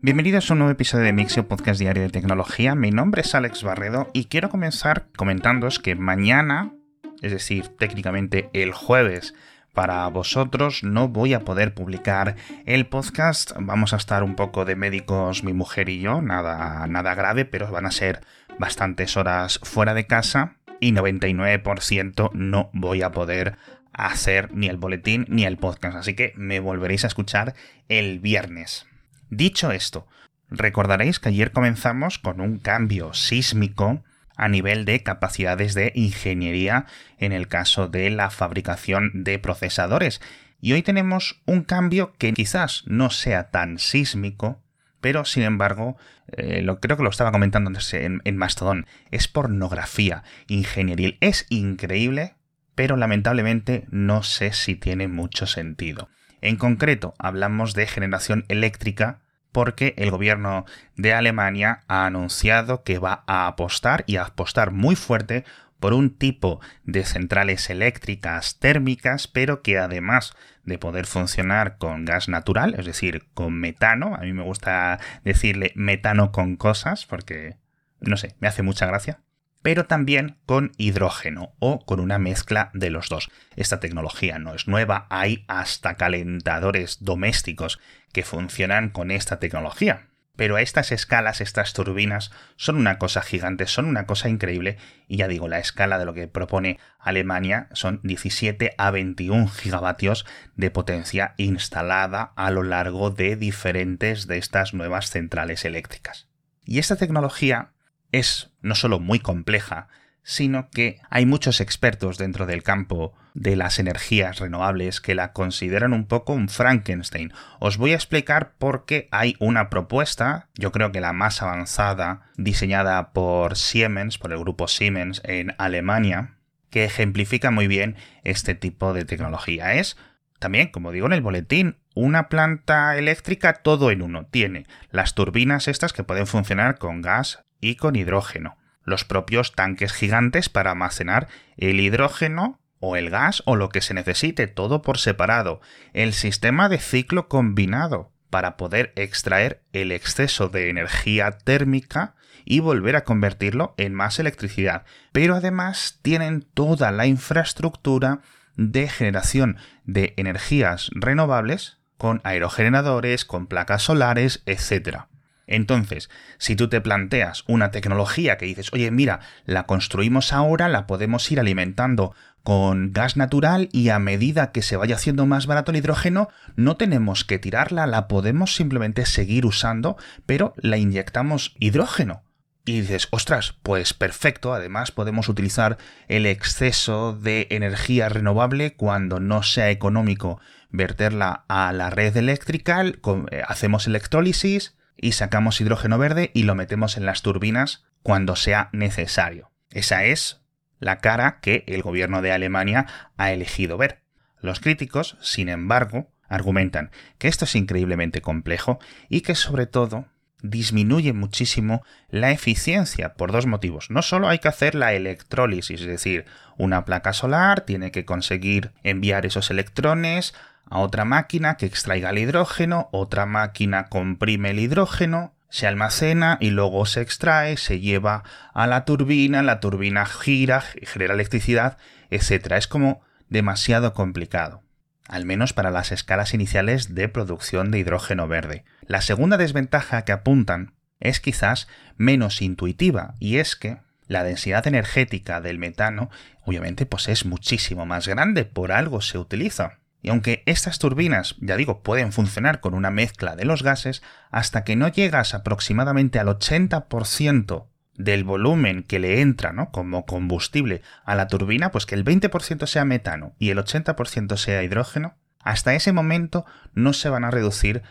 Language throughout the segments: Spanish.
Bienvenidos a un nuevo episodio de Mixio Podcast Diario de Tecnología. Mi nombre es Alex Barredo y quiero comenzar comentándoos que mañana, es decir, técnicamente el jueves, para vosotros no voy a poder publicar el podcast. Vamos a estar un poco de médicos mi mujer y yo, nada, nada grave, pero van a ser bastantes horas fuera de casa y 99% no voy a poder hacer ni el boletín ni el podcast, así que me volveréis a escuchar el viernes. Dicho esto, recordaréis que ayer comenzamos con un cambio sísmico a nivel de capacidades de ingeniería en el caso de la fabricación de procesadores. Y hoy tenemos un cambio que quizás no sea tan sísmico, pero sin embargo, eh, creo que lo estaba comentando en, en Mastodon, es pornografía ingenieril. Es increíble, pero lamentablemente no sé si tiene mucho sentido. En concreto, hablamos de generación eléctrica porque el gobierno de Alemania ha anunciado que va a apostar y a apostar muy fuerte por un tipo de centrales eléctricas térmicas, pero que además de poder funcionar con gas natural, es decir, con metano, a mí me gusta decirle metano con cosas, porque, no sé, me hace mucha gracia, pero también con hidrógeno o con una mezcla de los dos. Esta tecnología no es nueva, hay hasta calentadores domésticos que funcionan con esta tecnología. Pero a estas escalas, estas turbinas, son una cosa gigante, son una cosa increíble, y ya digo, la escala de lo que propone Alemania son 17 a 21 gigavatios de potencia instalada a lo largo de diferentes de estas nuevas centrales eléctricas. Y esta tecnología es no solo muy compleja, sino que hay muchos expertos dentro del campo de las energías renovables que la consideran un poco un Frankenstein. Os voy a explicar por qué hay una propuesta, yo creo que la más avanzada, diseñada por Siemens, por el grupo Siemens en Alemania, que ejemplifica muy bien este tipo de tecnología. Es también, como digo en el boletín, una planta eléctrica todo en uno. Tiene las turbinas estas que pueden funcionar con gas y con hidrógeno los propios tanques gigantes para almacenar el hidrógeno o el gas o lo que se necesite, todo por separado, el sistema de ciclo combinado para poder extraer el exceso de energía térmica y volver a convertirlo en más electricidad. Pero además tienen toda la infraestructura de generación de energías renovables con aerogeneradores, con placas solares, etc. Entonces, si tú te planteas una tecnología que dices, oye, mira, la construimos ahora, la podemos ir alimentando con gas natural y a medida que se vaya haciendo más barato el hidrógeno, no tenemos que tirarla, la podemos simplemente seguir usando, pero la inyectamos hidrógeno. Y dices, ostras, pues perfecto, además podemos utilizar el exceso de energía renovable cuando no sea económico verterla a la red eléctrica, eh, hacemos electrólisis, y sacamos hidrógeno verde y lo metemos en las turbinas cuando sea necesario. Esa es la cara que el gobierno de Alemania ha elegido ver. Los críticos, sin embargo, argumentan que esto es increíblemente complejo y que sobre todo disminuye muchísimo la eficiencia por dos motivos. No solo hay que hacer la electrólisis, es decir, una placa solar tiene que conseguir enviar esos electrones a otra máquina que extraiga el hidrógeno, otra máquina comprime el hidrógeno, se almacena y luego se extrae, se lleva a la turbina, la turbina gira, genera electricidad, etc. Es como demasiado complicado, al menos para las escalas iniciales de producción de hidrógeno verde. La segunda desventaja que apuntan es quizás menos intuitiva, y es que la densidad energética del metano obviamente pues es muchísimo más grande, por algo se utiliza. Y aunque estas turbinas, ya digo, pueden funcionar con una mezcla de los gases, hasta que no llegas aproximadamente al 80% del volumen que le entra ¿no? como combustible a la turbina, pues que el 20% sea metano y el 80% sea hidrógeno, hasta ese momento no se van a reducir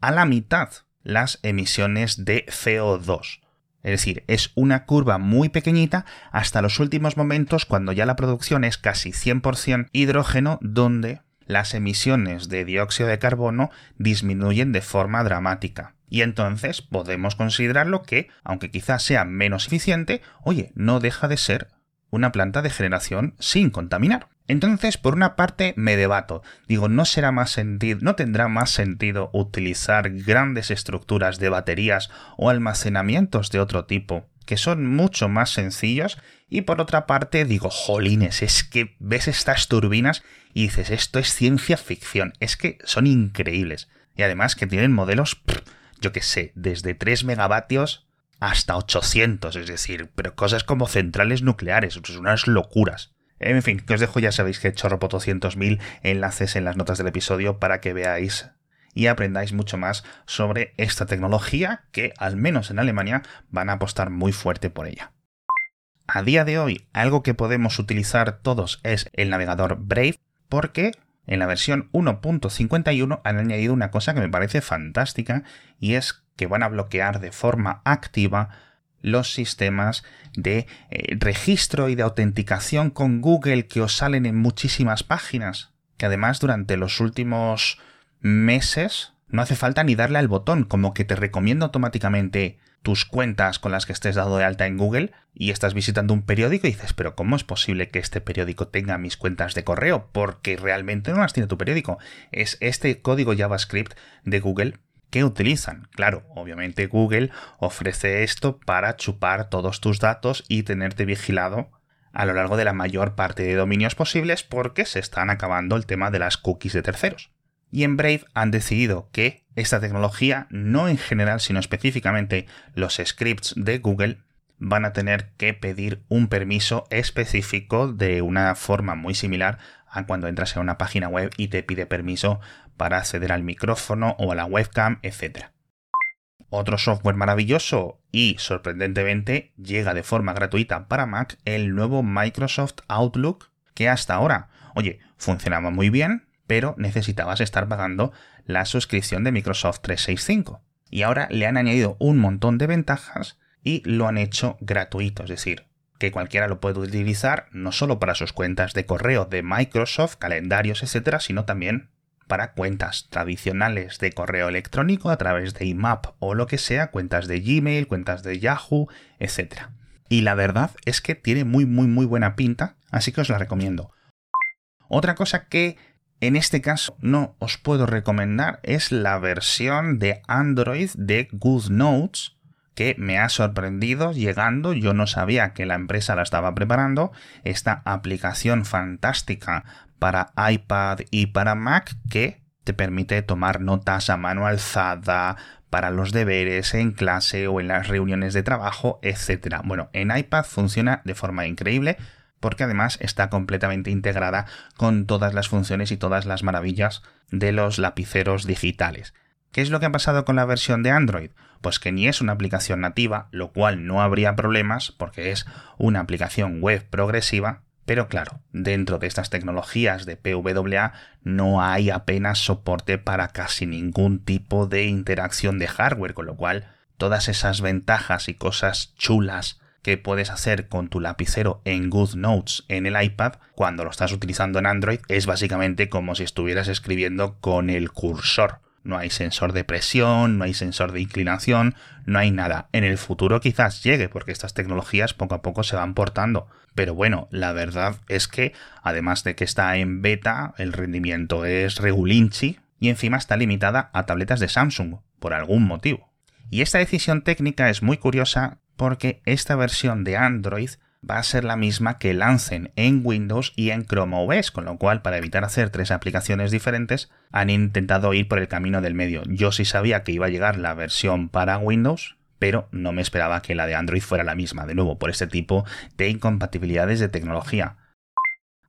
a la mitad las emisiones de CO2. Es decir, es una curva muy pequeñita hasta los últimos momentos cuando ya la producción es casi 100% hidrógeno, donde las emisiones de dióxido de carbono disminuyen de forma dramática. Y entonces podemos considerarlo que, aunque quizás sea menos eficiente, oye, no deja de ser una planta de generación sin contaminar. Entonces, por una parte, me debato. Digo, no será más sentido, no tendrá más sentido utilizar grandes estructuras de baterías o almacenamientos de otro tipo, que son mucho más sencillos. Y por otra parte, digo, jolines, es que ves estas turbinas y dices, esto es ciencia ficción. Es que son increíbles. Y además que tienen modelos, yo que sé, desde 3 megavatios hasta 800, es decir, pero cosas como centrales nucleares, unas locuras. En fin, que os dejo, ya sabéis que he hecho ropo 200.000 enlaces en las notas del episodio para que veáis y aprendáis mucho más sobre esta tecnología que, al menos en Alemania, van a apostar muy fuerte por ella. A día de hoy, algo que podemos utilizar todos es el navegador Brave, porque en la versión 1.51 han añadido una cosa que me parece fantástica y es que van a bloquear de forma activa los sistemas de eh, registro y de autenticación con Google que os salen en muchísimas páginas, que además durante los últimos meses no hace falta ni darle al botón, como que te recomienda automáticamente tus cuentas con las que estés dado de alta en Google y estás visitando un periódico y dices, pero ¿cómo es posible que este periódico tenga mis cuentas de correo? Porque realmente no las tiene tu periódico. Es este código JavaScript de Google que utilizan. Claro, obviamente Google ofrece esto para chupar todos tus datos y tenerte vigilado a lo largo de la mayor parte de dominios posibles porque se están acabando el tema de las cookies de terceros. Y en Brave han decidido que esta tecnología, no en general, sino específicamente los scripts de Google, van a tener que pedir un permiso específico de una forma muy similar a cuando entras en una página web y te pide permiso para acceder al micrófono o a la webcam, etc. Otro software maravilloso y sorprendentemente llega de forma gratuita para Mac el nuevo Microsoft Outlook que hasta ahora, oye, funcionaba muy bien, pero necesitabas estar pagando la suscripción de Microsoft 365. Y ahora le han añadido un montón de ventajas y lo han hecho gratuito, es decir, que cualquiera lo puede utilizar no solo para sus cuentas de correo de Microsoft, calendarios, etcétera, sino también para cuentas tradicionales de correo electrónico a través de IMAP o lo que sea, cuentas de Gmail, cuentas de Yahoo, etc. Y la verdad es que tiene muy muy muy buena pinta, así que os la recomiendo. Otra cosa que en este caso no os puedo recomendar es la versión de Android de GoodNotes que me ha sorprendido llegando. Yo no sabía que la empresa la estaba preparando. Esta aplicación fantástica para iPad y para Mac que te permite tomar notas a mano alzada para los deberes en clase o en las reuniones de trabajo, etc. Bueno, en iPad funciona de forma increíble porque además está completamente integrada con todas las funciones y todas las maravillas de los lapiceros digitales. ¿Qué es lo que ha pasado con la versión de Android? Pues que ni es una aplicación nativa, lo cual no habría problemas porque es una aplicación web progresiva, pero claro, dentro de estas tecnologías de PWA no hay apenas soporte para casi ningún tipo de interacción de hardware, con lo cual todas esas ventajas y cosas chulas que puedes hacer con tu lapicero en GoodNotes en el iPad cuando lo estás utilizando en Android es básicamente como si estuvieras escribiendo con el cursor. No hay sensor de presión, no hay sensor de inclinación, no hay nada. En el futuro quizás llegue porque estas tecnologías poco a poco se van portando. Pero bueno, la verdad es que además de que está en beta, el rendimiento es regulinchi y encima está limitada a tabletas de Samsung, por algún motivo. Y esta decisión técnica es muy curiosa porque esta versión de Android va a ser la misma que lancen en Windows y en Chrome OS, con lo cual para evitar hacer tres aplicaciones diferentes han intentado ir por el camino del medio. Yo sí sabía que iba a llegar la versión para Windows, pero no me esperaba que la de Android fuera la misma, de nuevo, por este tipo de incompatibilidades de tecnología.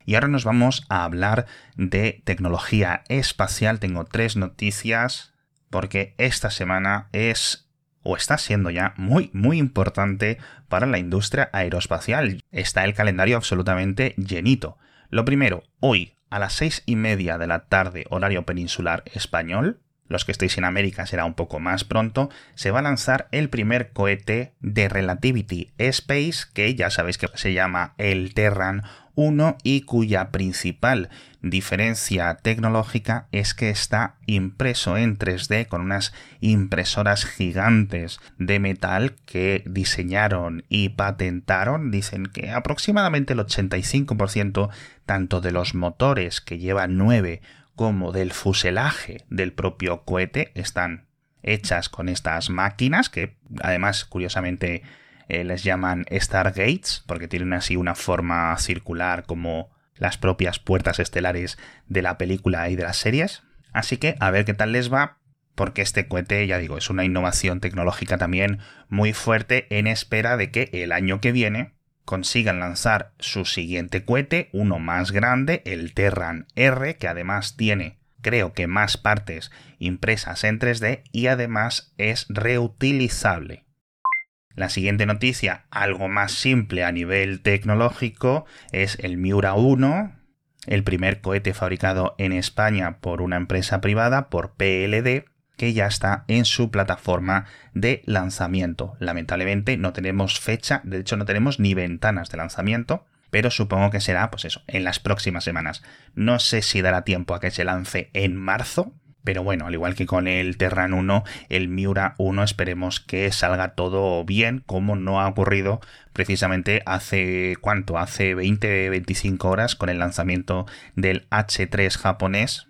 Y ahora nos vamos a hablar de tecnología espacial. Tengo tres noticias porque esta semana es o está siendo ya muy muy importante para la industria aeroespacial. Está el calendario absolutamente llenito. Lo primero, hoy a las seis y media de la tarde horario peninsular español, los que estéis en América será un poco más pronto, se va a lanzar el primer cohete de Relativity Space, que ya sabéis que se llama el Terran 1 y cuya principal diferencia tecnológica es que está impreso en 3D con unas impresoras gigantes de metal que diseñaron y patentaron. Dicen que aproximadamente el 85% tanto de los motores que llevan 9 como del fuselaje del propio cohete están hechas con estas máquinas que además curiosamente eh, les llaman Stargates porque tienen así una forma circular como las propias puertas estelares de la película y de las series. Así que a ver qué tal les va porque este cohete, ya digo, es una innovación tecnológica también muy fuerte en espera de que el año que viene consigan lanzar su siguiente cohete, uno más grande, el Terran R, que además tiene creo que más partes impresas en 3D y además es reutilizable. La siguiente noticia, algo más simple a nivel tecnológico, es el Miura 1, el primer cohete fabricado en España por una empresa privada, por PLD, que ya está en su plataforma de lanzamiento. Lamentablemente no tenemos fecha, de hecho no tenemos ni ventanas de lanzamiento, pero supongo que será, pues eso, en las próximas semanas. No sé si dará tiempo a que se lance en marzo, pero bueno, al igual que con el Terran 1, el Miura 1 esperemos que salga todo bien, como no ha ocurrido precisamente hace cuánto, hace 20-25 horas con el lanzamiento del H3 japonés,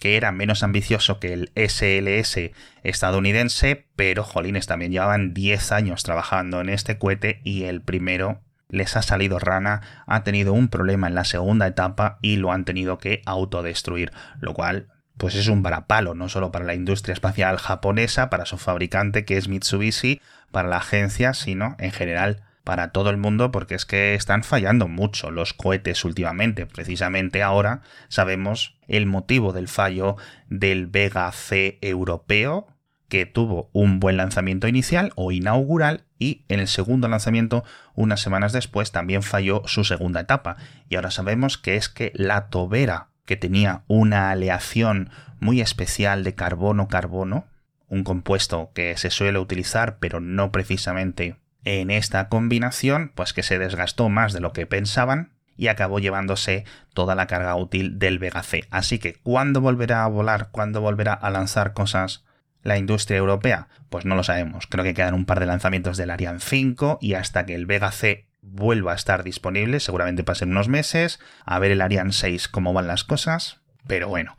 que era menos ambicioso que el SLS estadounidense, pero jolines también llevaban 10 años trabajando en este cohete y el primero les ha salido rana, ha tenido un problema en la segunda etapa y lo han tenido que autodestruir, lo cual pues es un varapalo, no solo para la industria espacial japonesa, para su fabricante que es Mitsubishi, para la agencia, sino en general para todo el mundo porque es que están fallando mucho los cohetes últimamente. Precisamente ahora sabemos el motivo del fallo del Vega C europeo, que tuvo un buen lanzamiento inicial o inaugural y en el segundo lanzamiento, unas semanas después, también falló su segunda etapa. Y ahora sabemos que es que la tobera, que tenía una aleación muy especial de carbono-carbono, un compuesto que se suele utilizar pero no precisamente en esta combinación, pues que se desgastó más de lo que pensaban y acabó llevándose toda la carga útil del Vega C. Así que, ¿cuándo volverá a volar? ¿Cuándo volverá a lanzar cosas la industria europea? Pues no lo sabemos. Creo que quedan un par de lanzamientos del Ariane 5 y hasta que el Vega C vuelva a estar disponible, seguramente pasen unos meses, a ver el Ariane 6 cómo van las cosas, pero bueno.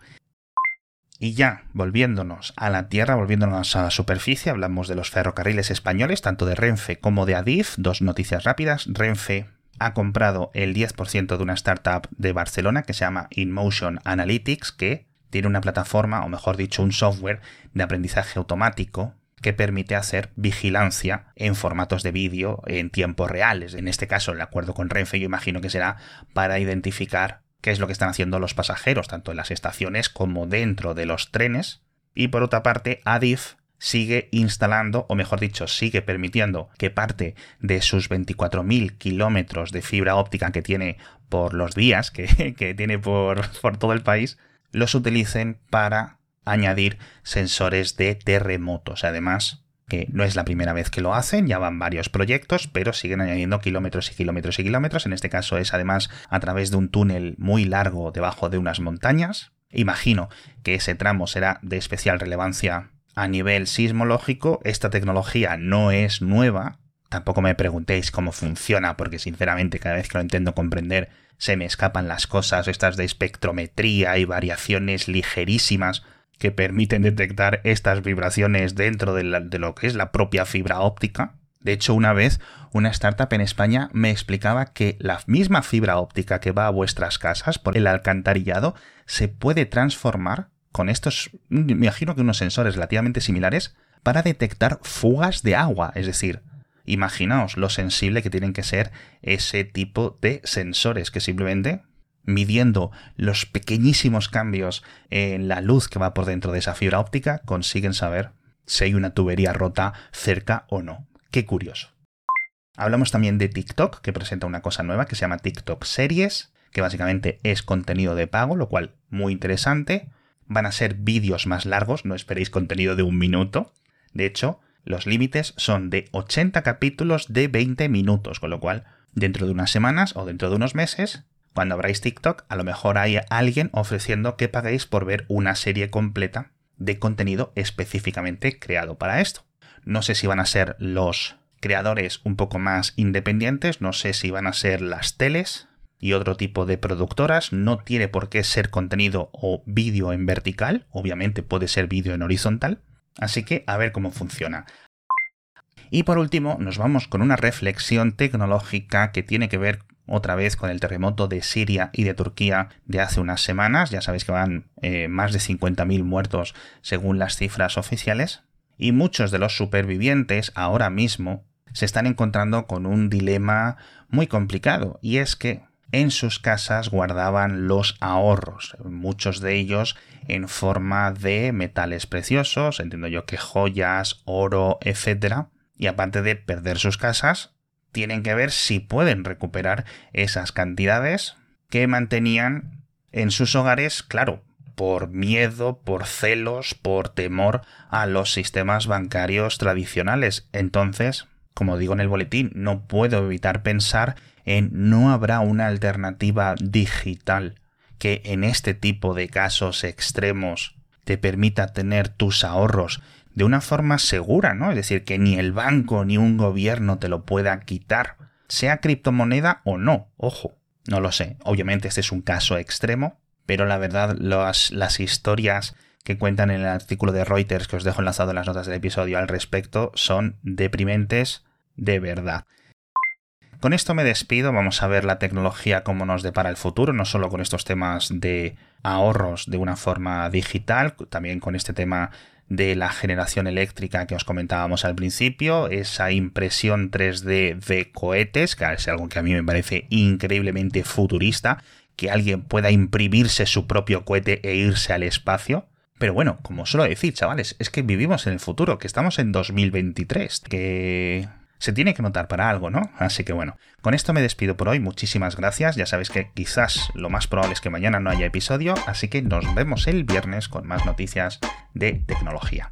Y ya, volviéndonos a la tierra, volviéndonos a la superficie, hablamos de los ferrocarriles españoles, tanto de Renfe como de Adif. Dos noticias rápidas. Renfe ha comprado el 10% de una startup de Barcelona que se llama InMotion Analytics, que tiene una plataforma, o mejor dicho, un software de aprendizaje automático que permite hacer vigilancia en formatos de vídeo en tiempo reales. En este caso, el acuerdo con Renfe yo imagino que será para identificar qué es lo que están haciendo los pasajeros, tanto en las estaciones como dentro de los trenes. Y por otra parte, Adif sigue instalando, o mejor dicho, sigue permitiendo que parte de sus 24.000 kilómetros de fibra óptica que tiene por los días, que, tiene por todo el país, los utilicen para añadir sensores de terremotos. Además, que no es la primera vez que lo hacen, ya van varios proyectos, pero siguen añadiendo kilómetros y kilómetros y kilómetros. En este caso es además a través de un túnel muy largo debajo de unas montañas. Imagino que ese tramo será de especial relevancia a nivel sismológico. Esta tecnología no es nueva. Tampoco me preguntéis cómo funciona, porque sinceramente cada vez que lo intento comprender se me escapan las cosas estas de espectrometría y variaciones ligerísimas que permiten detectar estas vibraciones dentro de, lo que es la propia fibra óptica. De hecho, una vez una startup en España me explicaba que la misma fibra óptica que va a vuestras casas por el alcantarillado se puede transformar con estos, me imagino que unos sensores relativamente similares, para detectar fugas de agua. Es decir, Imaginaos lo sensible que tienen que ser ese tipo de sensores que simplemente midiendo los pequeñísimos cambios en la luz que va por dentro de esa fibra óptica consiguen saber si hay una tubería rota cerca o no. Qué curioso. Hablamos también de TikTok, que presenta una cosa nueva que se llama TikTok Series, que básicamente es contenido de pago, lo cual muy interesante. Van a ser vídeos más largos, no esperéis contenido de un minuto. De hecho, los límites son de 80 capítulos de 20 minutos, con lo cual, dentro de unas semanas o dentro de unos meses, cuando abráis TikTok, a lo mejor hay alguien ofreciendo que paguéis por ver una serie completa de contenido específicamente creado para esto. No sé si van a ser los creadores un poco más independientes, no sé si van a ser las teles y otro tipo de productoras, no tiene por qué ser contenido o vídeo en vertical, obviamente puede ser vídeo en horizontal, así que a ver cómo funciona. Y por último, nos vamos con una reflexión tecnológica que tiene que ver otra vez con el terremoto de Siria y de Turquía de hace unas semanas. Ya sabéis que van eh, más de 50.000 muertos según las cifras oficiales. Y muchos de los supervivientes ahora mismo se están encontrando con un dilema muy complicado. Y es que en sus casas guardaban los ahorros, muchos de ellos en forma de metales preciosos, entiendo yo que joyas, oro, etc y aparte de perder sus casas, tienen que ver si pueden recuperar esas cantidades que mantenían en sus hogares, claro, por miedo, por celos, por temor a los sistemas bancarios tradicionales. Entonces, como digo en el boletín, no puedo evitar pensar en no habrá una alternativa digital que en este tipo de casos extremos te permita tener tus ahorros de una forma segura, ¿no? Es decir, que ni el banco ni un gobierno te lo pueda quitar, sea criptomoneda o no, ojo, no lo sé. Obviamente este es un caso extremo, pero la verdad las, las historias que cuentan en el artículo de Reuters que os dejo enlazado en las notas del episodio al respecto son deprimentes de verdad. Con esto me despido, vamos a ver la tecnología cómo nos depara el futuro, no solo con estos temas de ahorros de una forma digital, también con este tema de la generación eléctrica que os comentábamos al principio, esa impresión 3D de cohetes, que es algo que a mí me parece increíblemente futurista, que alguien pueda imprimirse su propio cohete e irse al espacio. Pero bueno, como suelo decir, chavales, es que vivimos en el futuro, que estamos en 2023, que se tiene que notar para algo, ¿no? Así que bueno, con esto me despido por hoy, muchísimas gracias, ya sabéis que quizás lo más probable es que mañana no haya episodio, así que nos vemos el viernes con más noticias de tecnología.